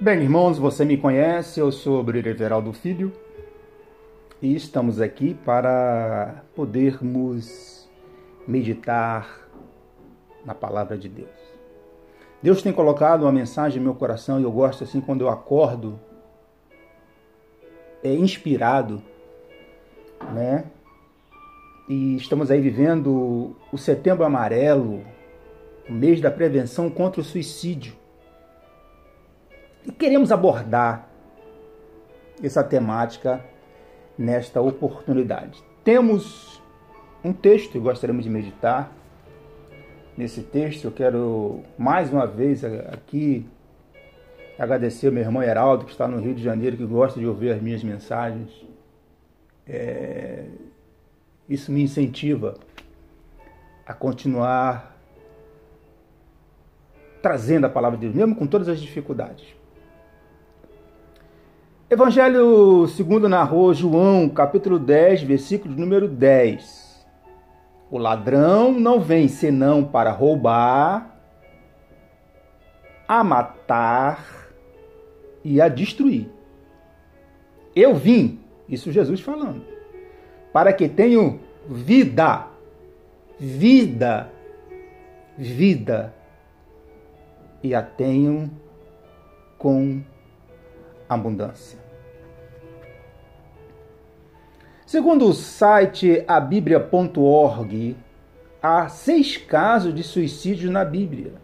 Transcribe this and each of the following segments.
Bem, irmãos, você me conhece, eu sou Everaldo Filho e estamos aqui para podermos meditar na palavra de Deus. Deus tem colocado uma mensagem no meu coração e eu gosto assim quando eu acordo é inspirado, né? E estamos aí vivendo o Setembro Amarelo, o mês da prevenção contra o suicídio. E queremos abordar essa temática nesta oportunidade. Temos um texto que gostaríamos de meditar. Nesse texto, eu quero mais uma vez aqui agradecer ao meu irmão Heraldo, que está no Rio de Janeiro, que gosta de ouvir as minhas mensagens. É... Isso me incentiva a continuar trazendo a palavra de Deus, mesmo com todas as dificuldades. Evangelho segundo narrou João, capítulo 10, versículo número 10. O ladrão não vem senão para roubar, a matar e a destruir. Eu vim, isso Jesus falando, para que tenham vida, vida, vida, e a tenham com abundância. Segundo o site abiblia.org, há seis casos de suicídio na Bíblia.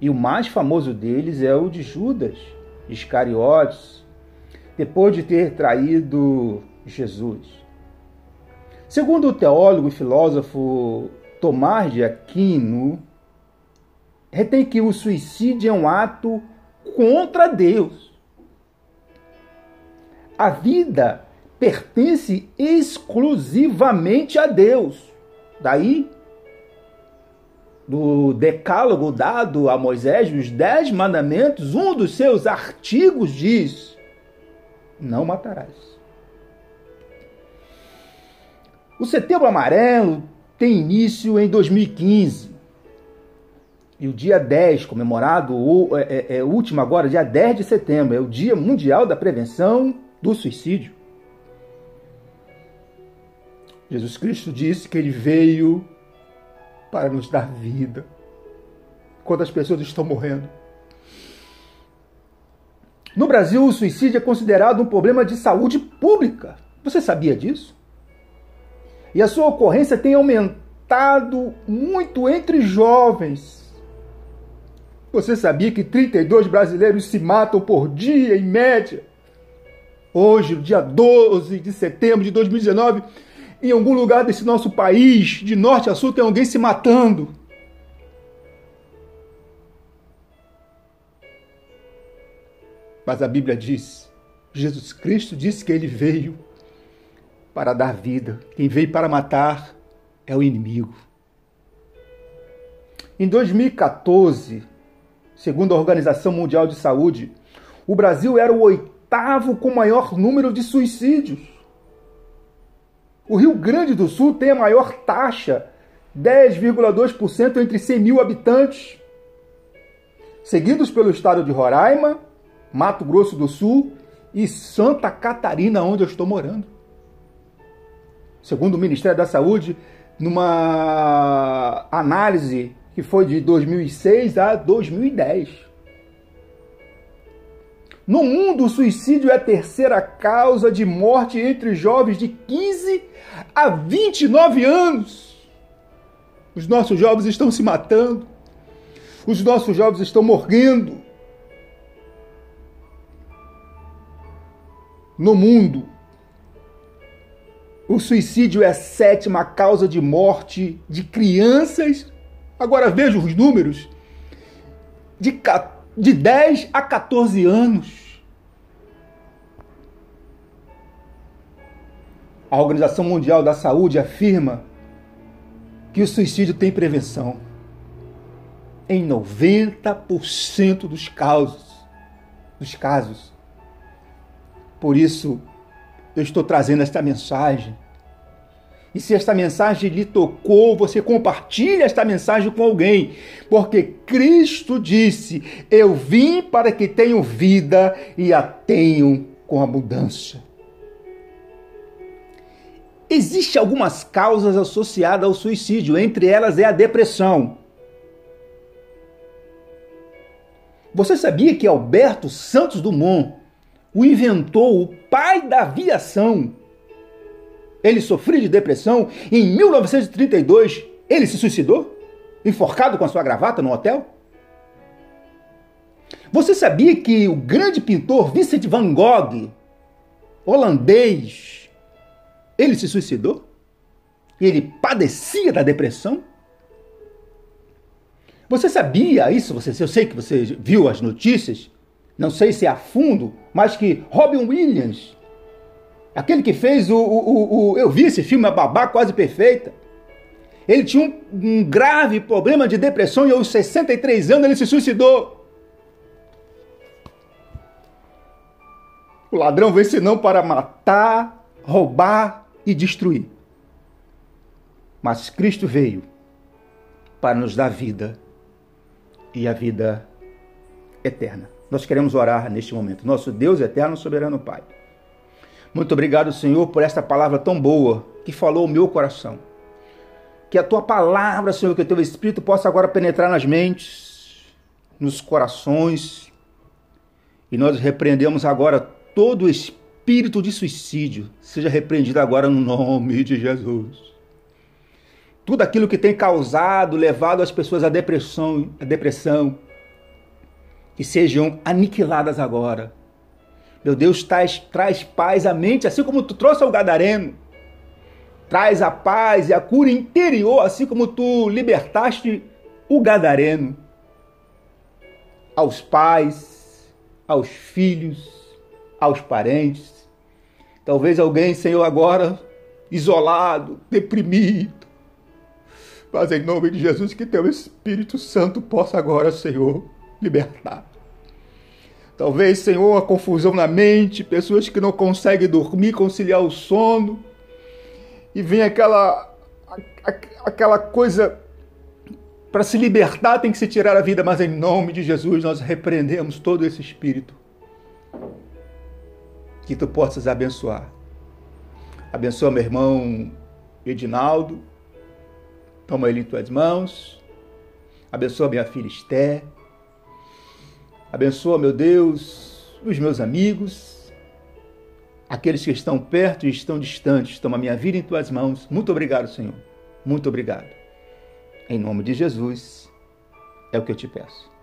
E o mais famoso deles é o de Judas Iscariotes, depois de ter traído Jesus. Segundo o teólogo e filósofo Tomás de Aquino, retém que o suicídio é um ato contra Deus. A vida pertence exclusivamente a Deus. Daí, do decálogo dado a Moisés, os dez mandamentos, um dos seus artigos diz: Não matarás. O Setembro Amarelo tem início em 2015 e o dia 10, comemorado, é, é, é, último agora, dia 10 de setembro, é o Dia Mundial da Prevenção do Suicídio. Jesus Cristo disse que ele veio para nos dar vida quando as pessoas estão morrendo. No Brasil, o suicídio é considerado um problema de saúde pública. Você sabia disso? E a sua ocorrência tem aumentado muito entre jovens você sabia que 32 brasileiros se matam por dia, em média? Hoje, dia 12 de setembro de 2019, em algum lugar desse nosso país, de norte a sul, tem alguém se matando. Mas a Bíblia diz, Jesus Cristo disse que ele veio para dar vida. Quem veio para matar é o inimigo. Em 2014, Segundo a Organização Mundial de Saúde, o Brasil era o oitavo com maior número de suicídios. O Rio Grande do Sul tem a maior taxa, 10,2% entre 100 mil habitantes, seguidos pelo estado de Roraima, Mato Grosso do Sul e Santa Catarina, onde eu estou morando. Segundo o Ministério da Saúde, numa análise que foi de 2006 a 2010. No mundo, o suicídio é a terceira causa de morte entre jovens de 15 a 29 anos. Os nossos jovens estão se matando. Os nossos jovens estão morrendo. No mundo, o suicídio é a sétima causa de morte de crianças Agora veja os números de, de 10 a 14 anos. A Organização Mundial da Saúde afirma que o suicídio tem prevenção em 90% dos casos. Dos casos. Por isso, eu estou trazendo esta mensagem E se esta mensagem lhe tocou, você compartilha esta mensagem com alguém, porque Cristo disse: Eu vim para que tenham vida e a tenham com abundância. Existem algumas causas associadas ao suicídio, entre elas é a depressão. Você sabia que Alberto Santos Dumont, o inventor, o pai da aviação, ele sofria de depressão e em 1932 ele se suicidou, enforcado com a sua gravata no hotel? Você sabia que o grande pintor Vincent van Gogh, holandês, ele se suicidou? Ele padecia da depressão? Você sabia isso? Você, eu sei que você viu as notícias, não sei se é a fundo, mas que Robin Williams, aquele que fez o, o, o, Eu vi esse filme, A Babá Quase Perfeita. Ele tinha um, um grave problema de depressão e aos 63 anos ele se suicidou. O ladrão vem senão para matar, roubar e destruir. Mas Cristo veio para nos dar vida e a vida eterna. Nós queremos orar neste momento. Nosso Deus eterno, soberano Pai. Muito obrigado, Senhor, por esta palavra tão boa que falou o meu coração. Que a tua palavra, Senhor, que o teu Espírito possa agora penetrar nas mentes, nos corações. E nós repreendemos agora todo o espírito de suicídio. Seja repreendido agora no nome de Jesus tudo aquilo que tem causado, levado as pessoas à depressão, à depressão, que sejam aniquiladas agora. Meu Deus, traz, traz paz à mente, assim como tu trouxe ao Gadareno. Traz a paz e a cura interior, assim como tu libertaste o Gadareno. Aos pais, aos filhos, aos parentes. Talvez alguém, Senhor, agora isolado, deprimido, mas em nome de Jesus, que teu Espírito Santo possa agora, Senhor, libertar. Talvez, Senhor, a confusão na mente, pessoas que não conseguem dormir, conciliar o sono, e vem aquela, aquela coisa para se libertar tem que se tirar a vida, mas em nome de Jesus nós repreendemos todo esse espírito. Que tu possas abençoar. Abençoa meu irmão Edinaldo, Toma ele em tuas mãos. Abençoa minha filha Esther. Abençoa, meu Deus, os meus amigos, aqueles que estão perto e estão distantes. Toma minha vida em tuas mãos. Muito obrigado, Senhor. Muito obrigado. Em nome de Jesus, é o que eu te peço.